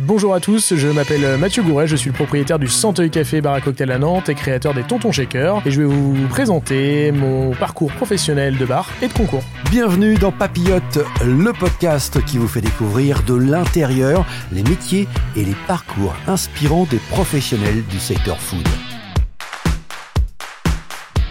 Bonjour à tous, je m'appelle Mathieu Gouret, je suis le propriétaire du Santeuil Café Bar à Cocktail à Nantes et créateur des Tontons Shakers et je vais vous présenter mon parcours professionnel de bar et de concours. Bienvenue dans Papillote, le podcast qui vous fait découvrir de l'intérieur les métiers et les parcours inspirants des professionnels du secteur food.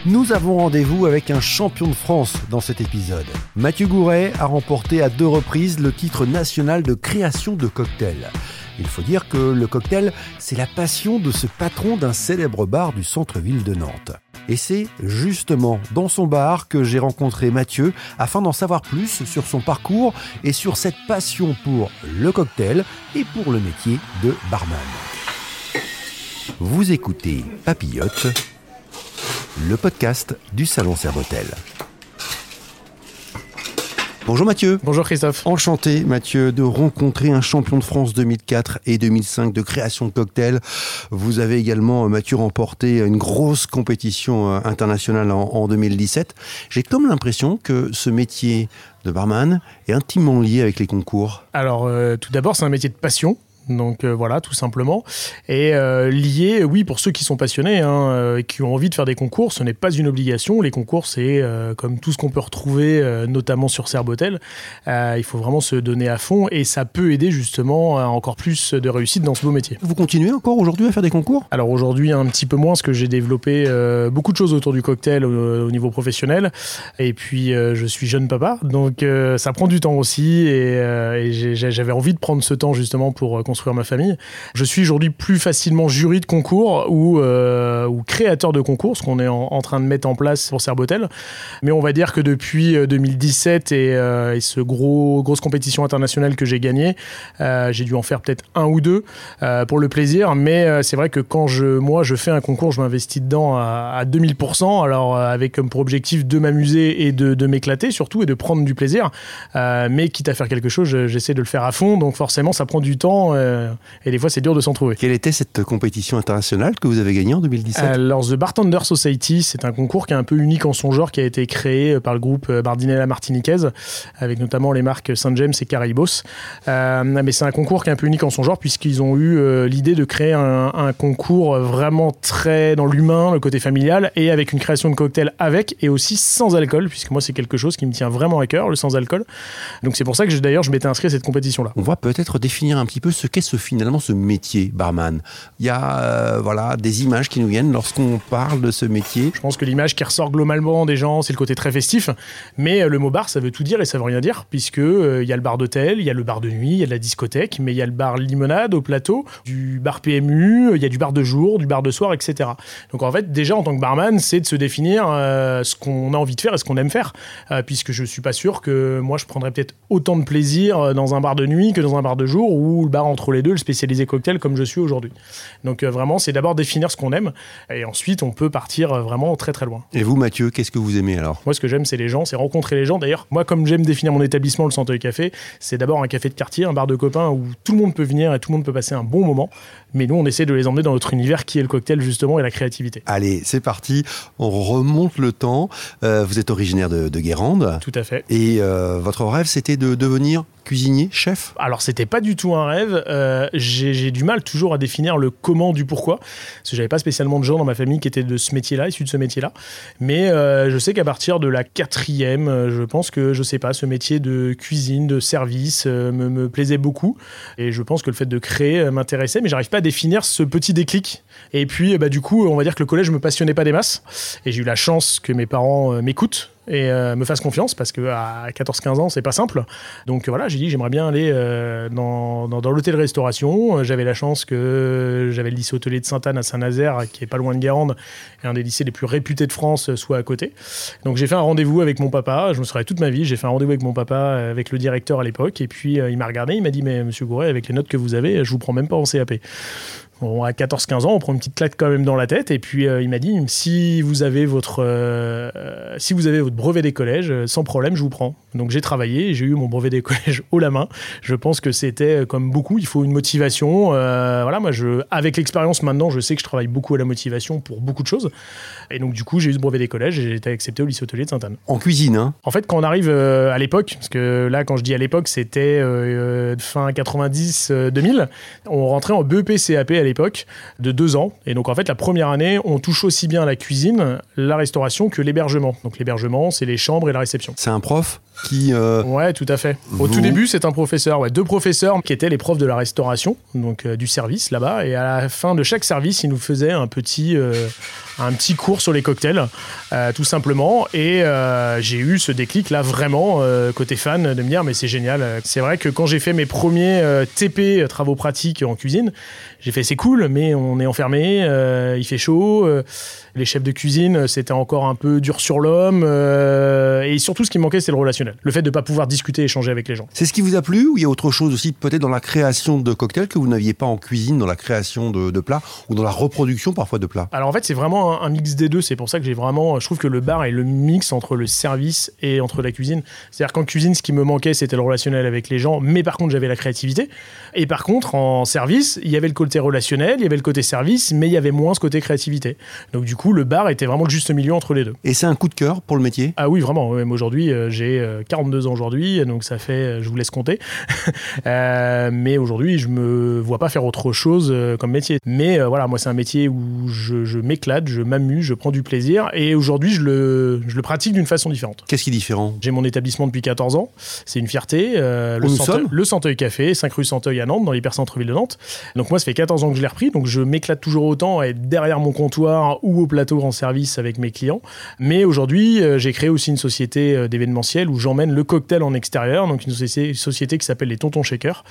Nous avons rendez-vous avec un champion de France dans cet épisode. Mathieu Gouret a remporté à deux reprises le titre national de création de cocktails. Il faut dire que le cocktail, c'est la passion de ce patron d'un célèbre bar du centre-ville de Nantes. Et c'est justement dans son bar que j'ai rencontré Mathieu afin d'en savoir plus sur son parcours et sur cette passion pour le cocktail et pour le métier de barman. Vous écoutez Papillote le podcast du Salon Servotel. Bonjour Mathieu. Bonjour Christophe. Enchanté Mathieu de rencontrer un champion de France 2004 et 2005 de création de cocktails. Vous avez également Mathieu remporté une grosse compétition euh, internationale en, 2017. J'ai comme l'impression que ce métier de barman est intimement lié avec les concours. Alors euh, tout d'abord c'est un métier de passion donc euh, voilà, tout simplement. Et euh, lié, oui, pour ceux qui sont passionnés hein, euh, et qui ont envie de faire des concours, ce n'est pas une obligation. Les concours, c'est comme tout ce qu'on peut retrouver, notamment sur Serbotel. il faut vraiment se donner à fond et ça peut aider justement à encore plus de réussite dans ce beau métier. Vous continuez encore aujourd'hui à faire des concours? Alors aujourd'hui, un petit peu moins, parce que j'ai développé beaucoup de choses autour du cocktail au, niveau professionnel. Et puis, je suis jeune papa, donc ça prend du temps aussi. Et, et j'avais envie de prendre ce temps justement pour construire ma famille. Je suis aujourd'hui plus facilement jury de concours ou, euh, créateur de concours, ce qu'on est en, train de mettre en place pour Serbotel. Mais on va dire que depuis 2017 euh, et, euh, ce gros grosse compétition internationale que j'ai gagné, j'ai dû en faire peut-être un ou deux pour le plaisir. Mais c'est vrai que quand je, moi je fais un concours, je m'investis dedans à, 2000%. Alors avec comme pour objectif de m'amuser et de, de m'éclater surtout et de prendre du plaisir. mais quitte à faire quelque chose, j'essaie de le faire à fond. Donc forcément, ça prend du temps. Euh, et des fois c'est dur de s'en trouver. Quelle était cette compétition internationale que vous avez gagnée en 2017 Alors The Bartender Society, c'est un concours qui est un peu unique en son genre, qui a été créé euh, par le groupe euh, Bardinella Martiniquez, avec notamment les marques Saint James et Caribos. mais c'est un concours qui est un peu unique en son genre, puisqu'ils ont eu l'idée de créer un, concours vraiment très dans l'humain, le côté familial, et avec une création de cocktail avec, et aussi sans alcool, puisque moi c'est quelque chose qui me tient vraiment à cœur, le sans alcool. Donc c'est pour ça que d'ailleurs je m'étais inscrit à cette compétition-là. On va peut-être définir un petit peu ce qu'est ce, finalement ce métier barman? Il y a euh, voilà, des images qui nous viennent lorsqu'on parle de ce métier. Je pense que l'image qui ressort globalement des gens, c'est le côté très festif. Mais euh, le mot bar, ça veut tout dire et ça veut rien dire, puisque euh, il y a le bar d'hôtel, il y a le bar de nuit, il y a la discothèque, mais il y a le bar limonade au plateau, du bar PMU, il y a du bar de jour, du bar de soir, etc. Donc en fait, déjà en tant que barman, c'est de se définir ce qu'on a envie de faire et ce qu'on aime faire, puisque je suis pas sûr que moi je prendrais peut-être autant de plaisir dans un bar de nuit que dans un bar de jour ou le bar entre les deux, le spécialisé cocktail comme je suis aujourd'hui. Donc euh, vraiment, c'est d'abord définir ce qu'on aime et ensuite on peut partir euh, vraiment très très loin. Et vous, Mathieu, qu'est-ce que vous aimez alors? Moi, ce que j'aime, c'est les gens, c'est rencontrer les gens. D'ailleurs, moi, comme j'aime définir mon établissement, le Centre Café, c'est d'abord un café de quartier, un bar de copains où tout le monde peut venir et tout le monde peut passer un bon moment. Mais nous, on essaie de les emmener dans notre univers qui est le cocktail justement et la créativité. Allez, c'est parti. On remonte le temps. Euh, vous êtes originaire de, de, Guérande. Tout à fait. Et votre rêve, c'était de devenir cuisinier, chef Alors, c'était pas du tout un rêve. Euh, j'ai du mal toujours à définir le comment du pourquoi. Parce que j'avais pas spécialement de gens dans ma famille qui étaient de ce métier-là, issus de ce métier-là. Mais euh, je sais qu'à partir de la quatrième, euh, je pense que, je sais pas, ce métier de cuisine, de service me, plaisait beaucoup. Et je pense que le fait de créer m'intéressait, mais j'arrive pas à définir ce petit déclic. Et puis, bah, du coup, on va dire que le collège me passionnait pas des masses. Et j'ai eu la chance que mes parents m'écoutent et euh, me fasse confiance parce que à 14-15 ans c'est pas simple. Donc voilà j'ai dit j'aimerais bien aller euh, dans, dans, l'hôtel-restauration j'avais la chance que j'avais le lycée hôtelier de Sainte-Anne à Saint-Nazaire qui est pas loin de Guérande et un des lycées les plus réputés de France soit à côté. Donc j'ai fait un rendez-vous avec mon papa. Je me serais toute ma vie j'ai fait un rendez-vous avec mon papa avec le directeur à l'époque et puis euh, il m'a regardé il m'a dit mais monsieur Gouret avec les notes que vous avez je vous prends même pas en CAP Bon, à 14-15 ans, on prend une petite claque quand même dans la tête. Et puis euh, il m'a dit si vous avez votre euh, si vous avez votre brevet des collèges, euh, sans problème, je vous prends. Donc j'ai travaillé, j'ai eu mon brevet des collèges haut la main. Je pense que c'était comme beaucoup, il faut une motivation. voilà, moi, je, avec l'expérience maintenant, je sais que je travaille beaucoup à la motivation pour beaucoup de choses. Et donc du coup, j'ai eu ce brevet des collèges et j'ai été accepté au lycée hôtelier de Sainte-Anne. En cuisine, hein En fait, quand on arrive à l'époque, parce que là, quand je dis à l'époque, c'était fin 90-2000, on rentrait en BEP CAP à l'époque de deux ans. Et donc en fait, la première année, on touche aussi bien la cuisine, la restauration que l'hébergement. Donc l'hébergement, c'est les chambres et la réception. C'est un prof? Qui... Euh, ouais, tout à fait. Au tout début, c'est un professeur, ouais, deux professeurs qui étaient les profs de la restauration, donc euh, du service là-bas. Et à la fin de chaque service, ils nous faisaient un petit, euh, un petit cours sur les cocktails, tout simplement. Et j'ai eu ce déclic là, vraiment, côté fan, de me dire, mais c'est génial. C'est vrai que quand j'ai fait mes premiers TP, travaux pratiques en cuisine, j'ai fait c'est cool, mais on est enfermé, il fait chaud les chefs de cuisine, c'était encore un peu dur sur l'homme. Euh, et surtout, ce qui manquait, c'est le relationnel. Le fait de ne pas pouvoir discuter, échanger avec les gens. C'est ce qui vous a plu ou il y a autre chose aussi, peut-être dans la création de cocktails que vous n'aviez pas en cuisine, dans la création de, plats ou dans la reproduction parfois de plats? Alors en fait, c'est vraiment un, mix des deux. C'est pour ça que j'ai vraiment. Je trouve que le bar est le mix entre le service et entre la cuisine. C'est-à-dire qu'en cuisine, ce qui me manquait, c'était le relationnel avec les gens. Mais par contre, j'avais la créativité. Et par contre, en service, il y avait le côté relationnel, il y avait le côté service, mais il y avait moins ce côté créativité. Donc du coup, le bar était vraiment le juste milieu entre les deux. Et c'est un coup de cœur pour le métier? Ah oui, vraiment. Même aujourd'hui, euh, j'ai 42 euh, ans aujourd'hui, donc ça fait, euh, je vous laisse compter. mais aujourd'hui, je me vois pas faire autre chose comme métier. Mais voilà, moi, c'est un métier où je, m'éclate, je m'amuse, je prends du plaisir. Et aujourd'hui, je le, je le pratique d'une façon différente. Qu'est-ce qui est différent? J'ai mon établissement depuis 14 ans. C'est une fierté. le, Santeuil, le Santeuil Café, 5 rue Santeuil à Nantes, dans l'hyper-centre-ville de Nantes. Donc moi, ça fait 14 ans que je l'ai repris. Donc je m'éclate toujours autant à être derrière mon comptoir ou au plateau en service avec mes clients. Mais aujourd'hui, euh, j'ai créé aussi une société euh, d'événementiel où j'emmène le cocktail en extérieur, donc une société, qui s'appelle les Tontons Shakers,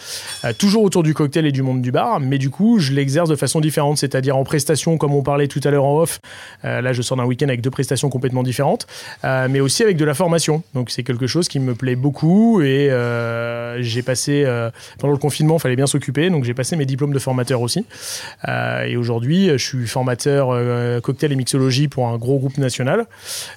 euh, toujours autour du cocktail et du monde du bar, mais du coup, je l'exerce de façon différente, c'est-à-dire en prestation, comme on parlait tout à l'heure en off. là, je sors d'un week-end avec deux prestations complètement différentes, mais aussi avec de la formation. Donc, c'est quelque chose qui me plaît beaucoup et j'ai passé, pendant le confinement, il fallait bien s'occuper, donc j'ai passé mes diplômes de formateur aussi. et aujourd'hui, je suis formateur cocktail et mixologie pour un gros groupe national.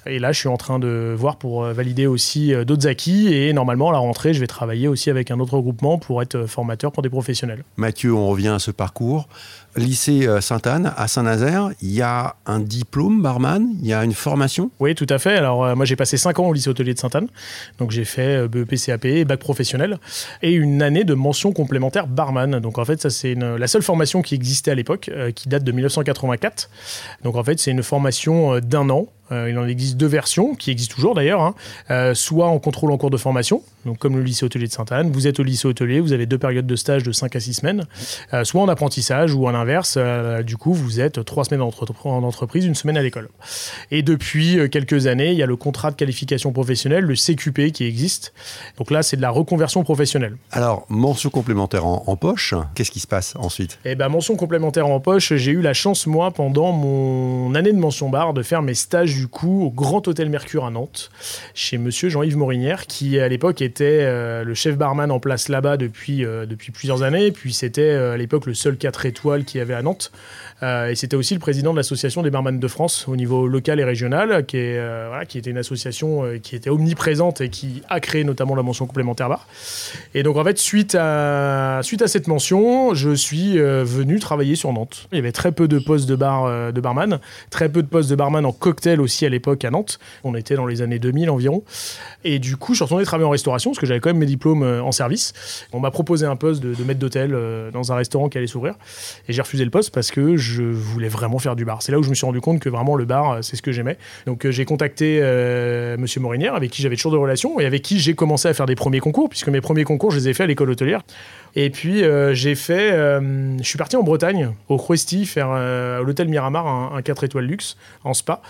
Et là, je suis en train de voir pour euh, valider aussi euh, d'autres acquis. Et normalement, à la rentrée, je vais travailler aussi avec un autre groupement pour être euh, formateur pour des professionnels. Mathieu, on revient à ce parcours. Lycée Sainte-Anne, à Saint-Nazaire, il y a un diplôme barman, il y a une formation Oui, tout à fait. Alors, moi, j'ai passé 5 ans au lycée hôtelier de Sainte-Anne. Donc, j'ai fait BEP, CAP, bac professionnel et une année de mention complémentaire barman. Donc, en fait, ça, c'est la seule formation qui existait à l'époque, qui date de 1984. Donc, en fait, c'est une formation d'un an euh, il en existe deux versions, qui existent toujours d'ailleurs, hein. euh, soit en contrôle en cours de formation, donc comme le lycée hôtelier de Sainte-Anne, vous êtes au lycée hôtelier, vous avez deux périodes de stage de 5 à 6 semaines, euh, soit en apprentissage ou à l'inverse, du coup vous êtes trois semaines en entreprise, une semaine à l'école. Et depuis quelques années, il y a le contrat de qualification professionnelle, le CQP qui existe. Donc là, c'est de la reconversion professionnelle. Alors, mention complémentaire en, poche, qu'est-ce qui se passe ensuite? Eh ben, mention complémentaire en poche, j'ai eu la chance, moi, pendant mon année de mention bar, de faire mes stages du coup au Grand Hôtel Mercure à Nantes, chez monsieur Jean-Yves Morinière, qui à l'époque était euh, le chef barman en place là-bas depuis, euh, depuis plusieurs années. Puis c'était euh, à l'époque le seul 4 étoiles qu'il y avait à Nantes. Et c'était aussi le président de l'association des barman de France au niveau local et régional, qui, est, qui était une association qui était omniprésente et qui a créé notamment la mention complémentaire bar. Et donc en fait, suite à, suite à cette mention, je suis venu travailler sur Nantes. Il y avait très peu de postes de, bar, de barman, très peu de postes de barman en cocktail aussi à l'époque à Nantes. On était dans les années 2000 environ. Et du coup, je suis retourné travailler en restauration parce que j'avais quand même mes diplômes euh, en service. On m'a proposé un poste de, maître d'hôtel euh, dans un restaurant qui allait s'ouvrir. Et j'ai refusé le poste parce que je voulais vraiment faire du bar. C'est là où je me suis rendu compte que vraiment le bar, euh, c'est ce que j'aimais. Donc j'ai contacté Monsieur Morinière, avec qui j'avais toujours de relations et avec qui j'ai commencé à faire des premiers concours, puisque mes premiers concours, je les ai faits à l'école hôtelière. Et puis j'ai fait, je suis parti en Bretagne, au Cruesty, faire à l'hôtel Miramar un, un, 4 étoiles luxe en spa.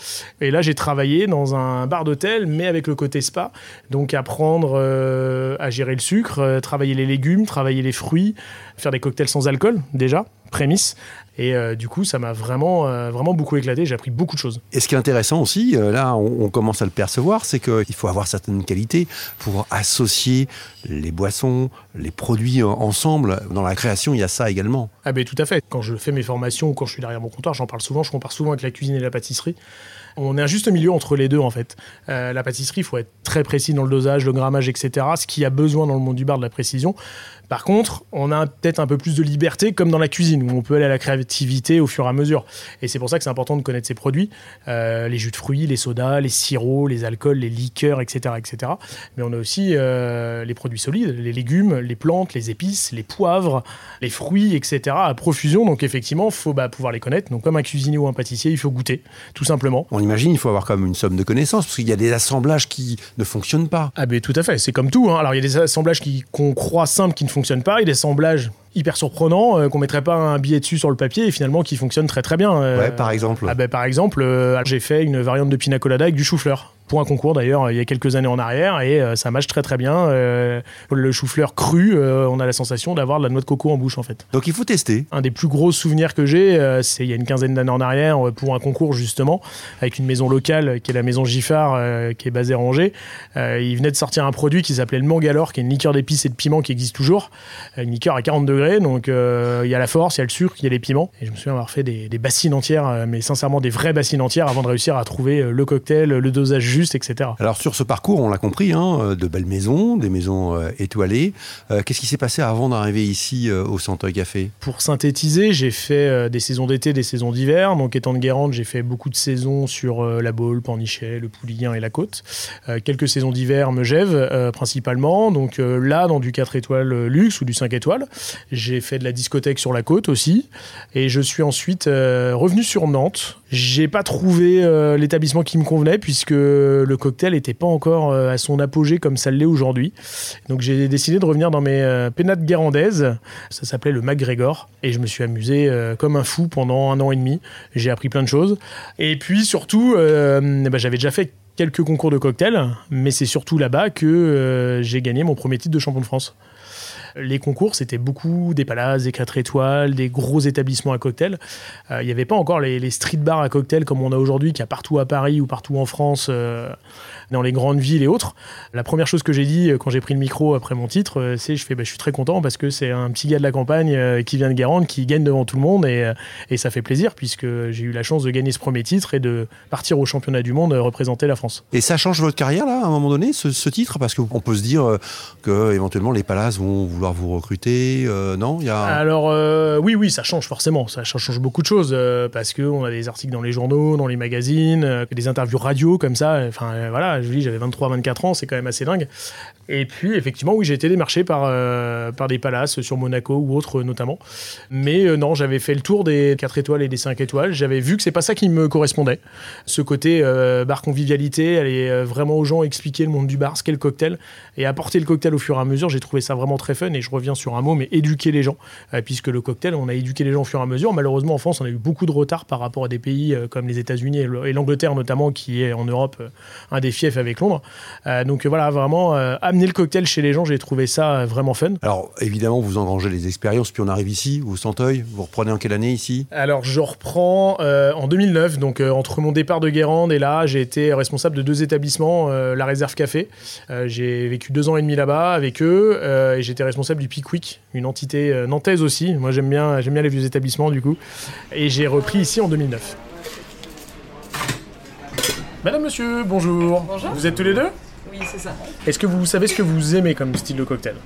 Et là, j'ai travaillé dans un bar d'hôtel, mais avec le côté spa. Donc apprendre euh, à gérer le sucre, euh, travailler les légumes, travailler les fruits, faire des cocktails sans alcool déjà, prémisse. Et euh, du coup, ça m'a vraiment, euh, vraiment beaucoup éclaté. J'ai appris beaucoup de choses. Et ce qui est intéressant aussi, euh, là, on, on commence à le percevoir, c'est qu'il faut avoir certaines qualités pour associer les boissons, les produits en- ensemble. Dans la création, il y a ça également. Ah ben tout à fait. Quand je fais mes formations ou quand je suis derrière mon comptoir, j'en parle souvent. Je compare souvent avec la cuisine et la pâtisserie. On est un juste milieu entre les deux en fait. La pâtisserie, il faut être très précis dans le dosage, le grammage, etc. Ce qui a besoin dans le monde du bar de la précision. Par contre, on a peut-être un peu plus de liberté comme dans la cuisine où on peut aller à la créativité au fur et à mesure. Et c'est pour ça que c'est important de connaître ses produits, Euh, les jus de fruits, les sodas, les sirops, les alcools, les liqueurs, etc., etc. Mais on a aussi euh, les produits solides, les légumes, les plantes, les épices, les poivres, les fruits, etc. à profusion. Donc effectivement, il faut bah, pouvoir les connaître. Donc comme un cuisinier ou un pâtissier, il faut goûter, tout simplement. On imagine, il faut avoir quand même une somme de connaissances, parce qu'il y a des assemblages qui ne fonctionnent pas. Ah ben tout à fait, c'est comme tout. hein. Alors il y a des assemblages qu'on croit simples qui ne fonctionnent pas, et des assemblages hyper surprenants euh, qu'on mettrait pas un billet dessus sur le papier et finalement qui fonctionnent très très bien. Euh, Ouais, par exemple. Ah ben, par exemple, euh, j'ai fait une variante de pina colada avec du chou-fleur. Pour un concours d'ailleurs, il y a quelques années en arrière, et euh, ça marche très très bien. Euh, le chou-fleur cru, euh, on a la sensation d'avoir de la noix de coco en bouche en fait. Donc il faut tester. Un des plus gros souvenirs que j'ai, euh, c'est il y a une quinzaine d'années en arrière, euh, pour un concours justement, avec une maison locale euh, qui est la maison Giffard, euh, qui est basée à Angers. Euh, ils venaient de sortir un produit qui s'appelait le Mangalore, qui est une liqueur d'épices et de piment qui existe toujours. Euh, Une liqueur à 40 degrés, donc euh, il y a la force, il y a le sucre, il y a les piments. Et je me souviens avoir fait des, des bassines entières, euh, mais sincèrement des vraies bassines entières, avant de réussir à trouver euh, le cocktail, le dosage juste, etc. Alors sur ce parcours, on l'a compris, hein, de belles maisons, des maisons euh, étoilées. Euh, Qu'est-ce qui s'est passé avant d'arriver ici euh, au Centre Café? Pour synthétiser, j'ai fait des saisons d'été, des saisons d'hiver. Donc, étant de Guérande, j'ai fait beaucoup de saisons sur la Baule, Pornichet, le Pouliguen et la Côte. Quelques saisons d'hiver, Megève, principalement. Donc, là, dans du 4 étoiles luxe ou du 5 étoiles. J'ai fait de la discothèque sur la côte aussi. Et je suis ensuite euh, revenu sur Nantes. J'ai pas trouvé euh, l'établissement qui me convenait puisque le cocktail n'était pas encore euh, à son apogée comme ça l'est aujourd'hui. Donc j'ai décidé de revenir dans mes pénates guérandaises. Ça s'appelait le MacGregor. Et je me suis amusé comme un fou pendant un an et demi. J'ai appris plein de choses. Et puis surtout, bah, j'avais déjà fait quelques concours de cocktails, mais c'est surtout là-bas que j'ai gagné mon premier titre de champion de France. Les concours, c'était beaucoup des palaces, des 4 étoiles, des gros établissements à cocktail. Euh, Il n'y avait pas encore les, street bars à cocktail comme on a aujourd'hui, qu'il y a partout à Paris ou partout en France, euh, dans les grandes villes et autres. La première chose que j'ai dit euh, quand j'ai pris le micro après mon titre, euh, c'est je bah, je suis très content parce que c'est un petit gars de la campagne euh, qui vient de Guérande, qui gagne devant tout le monde et, euh, et ça fait plaisir puisque j'ai eu la chance de gagner ce premier titre et de partir au championnat du monde euh, représenter la France. Et ça change votre carrière là, à un moment donné, ce, titre? Parce qu'on peut se dire euh, que éventuellement les palaces vont vouloir vous recruter. euh, non Il y a... Alors euh, oui, oui, ça change forcément. Ça change beaucoup de choses euh, parce que on a des articles dans les journaux, dans les magazines, euh, des interviews radio comme ça. Enfin voilà, je dis, j'avais 23-24 ans, c'est quand même assez dingue. Et puis effectivement, oui, j'ai été démarché par par des palaces sur Monaco ou autres notamment. Mais non, j'avais fait le tour des 4 étoiles et des 5 étoiles. J'avais vu que c'est pas ça qui me correspondait. Ce côté bar convivialité, aller vraiment aux gens expliquer le monde du bar, ce qu'est le cocktail et apporter le cocktail au fur et à mesure. J'ai trouvé ça vraiment très fun et je reviens sur un mot, mais éduquer les gens, Euh, puisque le cocktail, on a éduqué les gens au fur et à mesure. Malheureusement, en France, on a eu beaucoup de retard par rapport à des pays euh, comme les États-Unis et le- et l'Angleterre notamment, qui est en Europe euh, un des fiefs avec Londres. Donc voilà, vraiment amener le cocktail chez les gens, j'ai trouvé ça vraiment fun. Alors évidemment, vous engrangez les expériences, puis on arrive ici, au Centeuil. Vous reprenez en quelle année ici? Alors, je reprends euh, en 2009, donc euh, entre mon départ de Guérande et là, j'ai été responsable de deux établissements, euh, la Réserve Café. J'ai vécu deux ans et demi là-bas avec eux et j'étais responsable du Pickwick, une entité euh, nantaise aussi. Moi, j'aime bien, j'aime bien les vieux établissements du coup. Et j'ai repris ici en 2009. Madame, monsieur, bonjour. Bonjour. Vous êtes tous les deux? Oui, c'est ça. Est-ce que vous savez ce que vous aimez comme style de cocktail?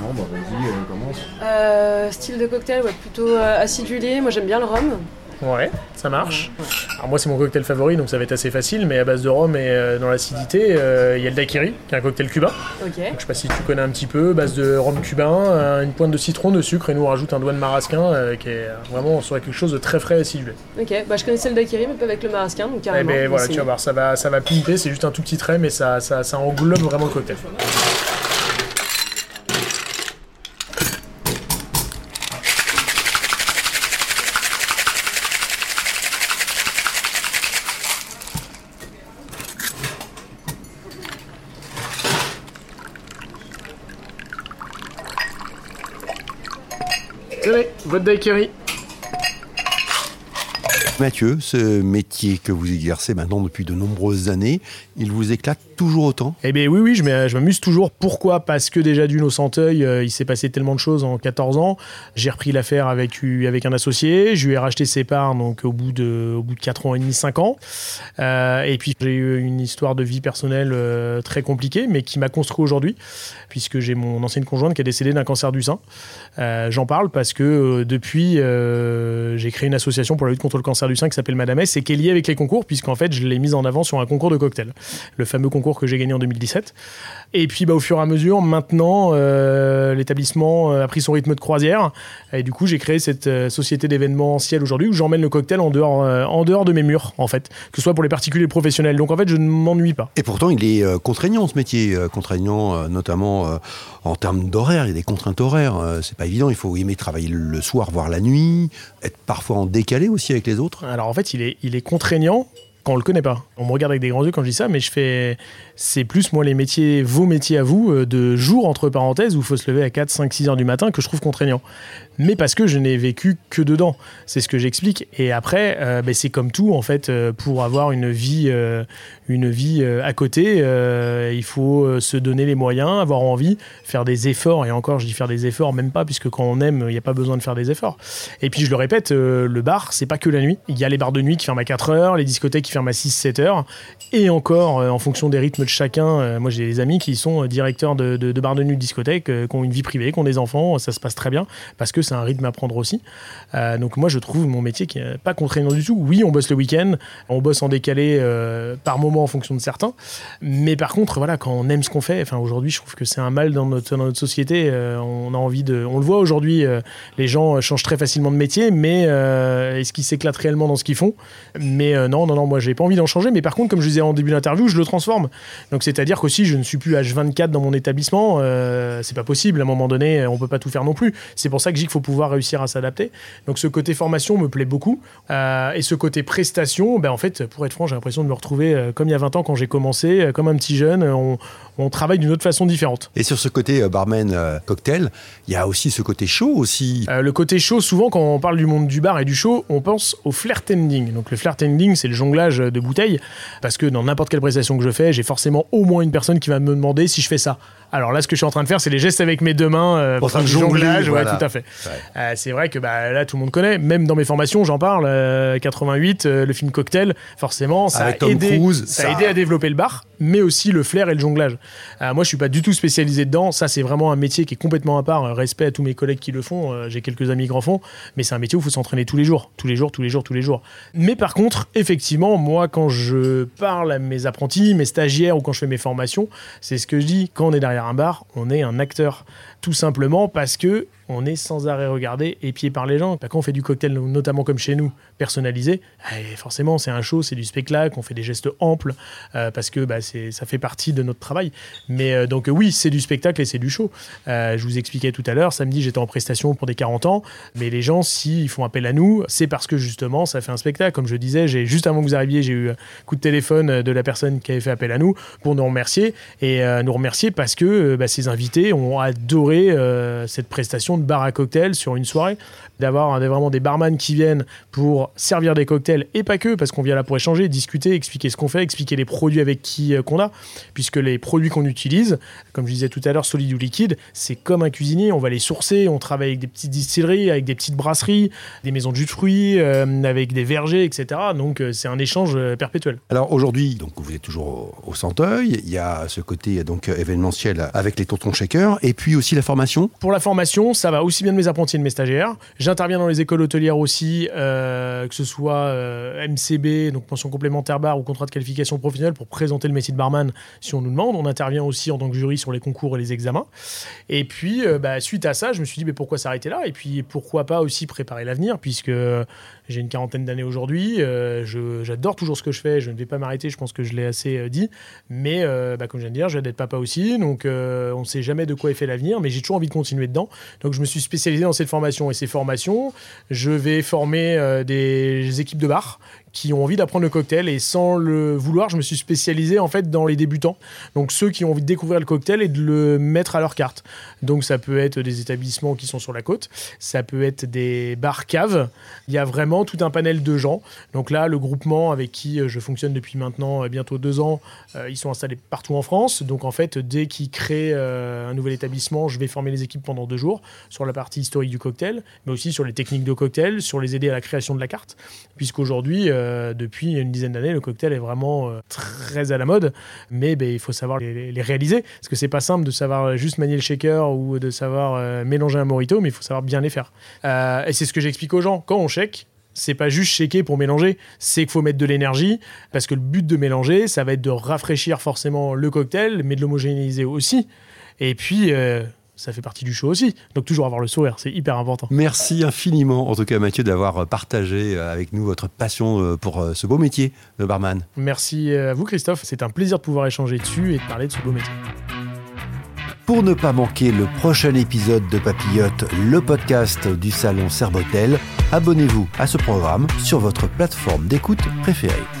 Non, bah vas-y, euh, commence. Euh, style de cocktail, ouais, plutôt euh, acidulé. Moi, j'aime bien le rhum. Ouais, ça marche. Alors moi c'est mon cocktail favori, donc ça va être assez facile, mais à base de rhum et euh, dans l'acidité, euh, il y a le daiquiri, qui est un cocktail cubain. Ok. Donc, je sais pas si tu connais un petit peu, base de rhum cubain, euh, une pointe de citron, de sucre, et nous on rajoute un doigt de marasquin, qui est vraiment sur quelque chose de très frais et acidulé. Ok. Bah, je connaissais le daiquiri, mais pas avec le marasquin, donc Eh carrément. ben voilà, tu vas voir, ça va, ça va pimper, c'est juste un tout petit trait, mais ça, ça, ça englobe vraiment le cocktail. Tenez, votre daiquiri. Mathieu, ce métier que vous exercez maintenant depuis de nombreuses années, il vous éclate toujours autant? Eh bien oui, oui, je m'amuse toujours. Pourquoi? Parce que déjà d'une au Centeuil, euh, il s'est passé tellement de choses en 14 ans. J'ai repris l'affaire avec, avec un associé, je lui ai racheté ses parts donc, au, bout de, au bout de 4 ans et demi, 5 ans. Euh, et puis j'ai eu une histoire de vie personnelle euh, très compliquée, mais qui m'a construit aujourd'hui, puisque j'ai mon ancienne conjointe qui a décédé d'un cancer du sein. J'en parle parce que depuis, j'ai créé une association pour la lutte contre le cancer du qui s'appelle Madame S et qui est liée avec les concours, puisqu'en fait je l'ai mise en avant sur un concours de cocktail, le fameux concours que j'ai gagné en 2017. Et puis bah, au fur et à mesure, maintenant, euh, l'établissement euh, a pris son rythme de croisière. Et du coup, j'ai créé cette euh, société d'événementiel aujourd'hui où j'emmène le cocktail en dehors, en dehors de mes murs, en fait, que ce soit pour les particuliers et les professionnels. Donc en fait, je ne m'ennuie pas. Et pourtant, il est contraignant ce métier, contraignant notamment en termes d'horaire. Il y a des contraintes horaires. c'est pas évident. Il faut aimer travailler le soir, voire la nuit, être parfois en décalé aussi avec les autres. Alors en fait, il est, il est contraignant quand on le connaît pas. On me regarde avec des grands yeux quand je dis ça, mais je fais. C'est plus, moi, les métiers, vos métiers à vous, euh, de jour, entre parenthèses, où il faut se lever à 4, 5, 6 heures du matin, que je trouve contraignant mais parce que je n'ai vécu que dedans. C'est ce que j'explique. Et après, euh, ben, c'est comme tout, en fait, euh, pour avoir une vie, une vie à côté, il faut se donner les moyens, avoir envie, faire des efforts. Et encore, je dis faire des efforts, même pas, puisque quand on aime, il n'y a pas besoin de faire des efforts. Et puis, je le répète, le bar, c'est pas que la nuit. Il y a les bars de nuit qui ferment à 4 heures, les discothèques qui ferment à 6-7 heures. Et encore, en fonction des rythmes de chacun, moi, j'ai des amis qui sont directeurs de, de, de nuit, de discothèques, qui ont une vie privée, qui ont des enfants, ça se passe très bien, parce que c'est un rythme à prendre aussi. Euh, donc moi, je trouve mon métier qui n'est pas contraignant du tout. Oui, on bosse le week-end, on bosse en décalé euh, par moment en fonction de certains. Mais par contre, voilà, quand on aime ce qu'on fait, enfin aujourd'hui, je trouve que c'est un mal dans notre, dans notre société. Euh, on a envie de, on le voit aujourd'hui, les gens changent très facilement de métier, mais est-ce qu'ils s'éclatent réellement dans ce qu'ils font? Mais non, non, non, moi, j'ai pas envie d'en changer. Mais par contre, comme je disais en début d'interview, je le transforme. Donc c'est-à-dire qu'aussi, je ne suis plus H24 dans mon établissement. c'est pas possible. À un moment donné, on peut pas tout faire non plus. C'est pour ça que je dis qu'il faut pouvoir réussir à s'adapter. Donc ce côté formation me plaît beaucoup. Euh, et ce côté prestation, ben, en fait, pour être franc, j'ai l'impression de me retrouver euh, comme il y a 20 ans quand j'ai commencé, euh, comme un petit jeune. On, on travaille d'une autre façon différente. Et sur ce côté barman cocktail, il y a aussi ce côté chaud aussi. le côté chaud, souvent quand on parle du monde du bar et du show, on pense au flair tending. Donc le flair tending, c'est le jonglage de bouteilles. Parce que dans n'importe quelle prestation que je fais, j'ai forcément au moins une personne qui va me demander si je fais ça. Alors là, ce que je suis en train de faire, c'est les gestes avec mes deux mains euh, pour faire du jonglage. Ouais, tout à fait. Euh, c'est vrai que bah, là, tout le monde connaît. Même dans mes formations, j'en parle. 88, euh, le film Cocktail, forcément, ça, a aidé, ça, a aidé à développer le bar, mais aussi le flair et le jonglage. moi, je suis pas du tout spécialisé dedans. Ça, c'est vraiment un métier qui est complètement à part. Respect à tous mes collègues qui le font. J'ai quelques amis qui en font, mais c'est un métier où il faut s'entraîner tous les jours, tous les jours, tous les jours, tous les jours. Mais par contre, effectivement, moi, quand je parle à mes apprentis, mes stagiaires ou quand je fais mes formations, c'est ce que je dis. Quand on est derrière bar, on est un acteur. Tout simplement parce que on est sans arrêt regardé, épié par les gens. Quand on fait du cocktail, notamment comme chez nous, personnalisé, eh, forcément c'est un show, c'est du spectacle, on fait des gestes amples, euh, parce que bah, ça fait partie de notre travail. Mais euh, donc oui, c'est du spectacle et c'est du show. Euh, je vous expliquais tout à l'heure, samedi j'étais en prestation pour des 40 ans, mais les gens, s'ils font appel à nous, c'est parce que justement ça fait un spectacle. Comme je disais, juste avant que vous arriviez, j'ai eu un coup de téléphone de la personne qui avait fait appel à nous pour nous remercier, et nous remercier parce que bah, ces invités ont adoré cette prestation de bar à cocktail sur une soirée, d'avoir vraiment des barman qui viennent pour servir des cocktails et pas que, parce qu'on vient là pour échanger, discuter, expliquer ce qu'on fait, expliquer les produits avec qui euh, qu'on a, puisque les produits qu'on utilise, comme je disais tout à l'heure, solide ou liquide, c'est comme un cuisinier, on va les sourcer, on travaille avec des petites distilleries, avec des petites brasseries, des maisons de jus de fruits, euh, avec des vergers, etc. Donc euh, c'est un échange perpétuel. Alors aujourd'hui, donc vous êtes toujours au, Centeuil, il y a ce côté donc événementiel avec les tontons shakers, et puis aussi la formation. Pour la formation, ça va aussi bien de mes apprentis et de mes stagiaires. J'interviens dans les écoles hôtelières aussi, euh, que ce soit euh, MCB, donc pension complémentaire bar ou contrat de qualification professionnelle pour présenter le métier de barman si on nous demande. On intervient aussi en tant que jury sur les concours et les examens. Et puis, euh, bah, suite à ça, je me suis dit mais pourquoi s'arrêter là? Et puis pourquoi pas aussi préparer l'avenir, puisque j'ai une quarantaine d'années aujourd'hui. J'adore toujours ce que je fais. Je ne vais pas m'arrêter. Je pense que je l'ai assez dit. Mais bah, comme je viens de dire, je vais d'être papa aussi. Donc on ne sait jamais de quoi est fait l'avenir. Mais j'ai toujours envie de continuer dedans. Donc je me suis spécialisé dans cette formation. Et ces formations, je vais former euh, des équipes de bar qui ont envie d'apprendre le cocktail et sans le vouloir, je me suis spécialisé en fait dans les débutants. Donc ceux qui ont envie de découvrir le cocktail et de le mettre à leur carte. Donc ça peut être des établissements qui sont sur la côte, ça peut être des bars caves. Il y a vraiment tout un panel de gens. Donc là, le groupement avec qui euh, je fonctionne depuis maintenant euh, bientôt deux ans, euh, ils sont installés partout en France. Donc en fait, dès qu'ils créent un nouvel établissement, je vais former les équipes pendant deux jours sur la partie historique du cocktail, mais aussi sur les techniques de cocktail, sur les aider à la création de la carte, puisqu'aujourd'hui euh, depuis une dizaine d'années, le cocktail est vraiment euh, très à la mode, mais ben, il faut savoir les, réaliser, parce que c'est pas simple de savoir juste manier le shaker ou de savoir euh, mélanger un morito, mais il faut savoir bien les faire. et c'est ce que j'explique aux gens. Quand on shake, c'est pas juste shaker pour mélanger, c'est qu'il faut mettre de l'énergie, parce que le but de mélanger, ça va être de rafraîchir forcément le cocktail, mais de l'homogénéiser aussi. Et puis, ça fait partie du show aussi. Donc toujours avoir le sourire, c'est hyper important. Merci infiniment, en tout cas Mathieu, d'avoir partagé euh, avec nous votre passion euh, pour euh, ce beau métier de barman. Merci à vous Christophe, c'est un plaisir de pouvoir échanger dessus et de parler de ce beau métier. Pour ne pas manquer le prochain épisode de Papillote, le podcast du salon Serbotel, abonnez-vous à ce programme sur votre plateforme d'écoute préférée.